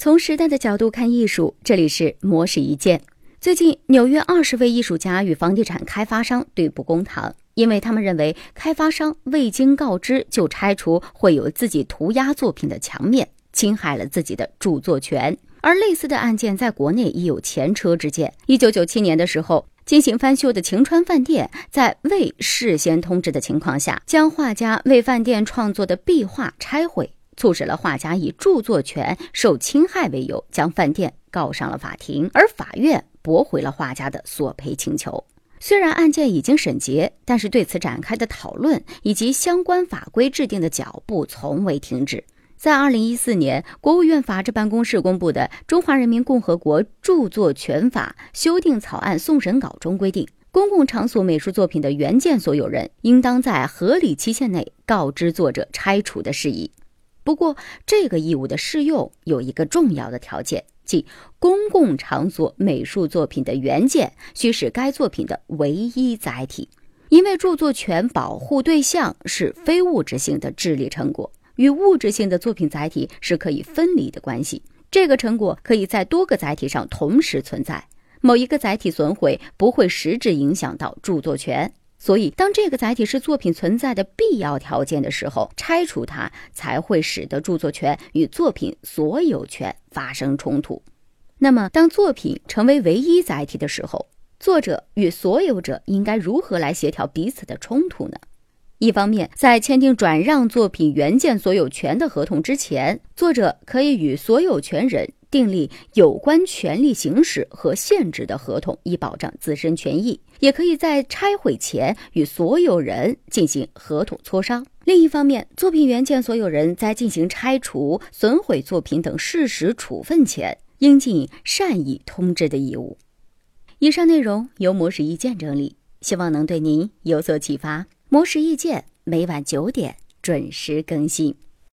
从时代的角度看艺术，这里是魔石一见。最近，纽约二十位艺术家与房地产开发商对簿公堂，因为他们认为开发商未经告知就拆除会有自己涂鸦作品的墙面，侵害了自己的著作权。而类似的案件在国内已有前车之鉴。一九九七年的时候。进行翻修的晴川饭店，在未事先通知的情况下，将画家为饭店创作的壁画拆毁，促使了画家以著作权受侵害为由，将饭店告上了法庭，而法院驳回了画家的索赔请求。虽然案件已经审结，但是对此展开的讨论以及相关法规制定的脚步从未停止。在二零一四年，国务院法制办公室公布的《中华人民共和国著作权法》修订草案送审稿中规定，公共场所美术作品的原件所有人应当在合理期限内告知作者拆除的事宜。不过，这个义务的适用有一个重要的条件，即公共场所美术作品的原件需是该作品的唯一载体，因为著作权保护对象是非物质性的智力成果。与物质性的作品载体是可以分离的关系，这个成果可以在多个载体上同时存在，某一个载体损毁不会实质影响到著作权，所以当这个载体是作品存在的必要条件的时候，拆除它才会使得著作权与作品所有权发生冲突。那么，当作品成为唯一载体的时候，作者与所有者应该如何来协调彼此的冲突呢？一方面，在签订转让作品原件所有权的合同之前，作者可以与所有权人订立有关权利行使和限制的合同，以保障自身权益；也可以在拆毁前与所有人进行合同磋商。另一方面，作品原件所有人在进行拆除、损毁作品等事实处分前，应尽善意通知的义务。以上内容由模式意见整理，希望能对您有所启发。魔石意见每晚九点准时更新。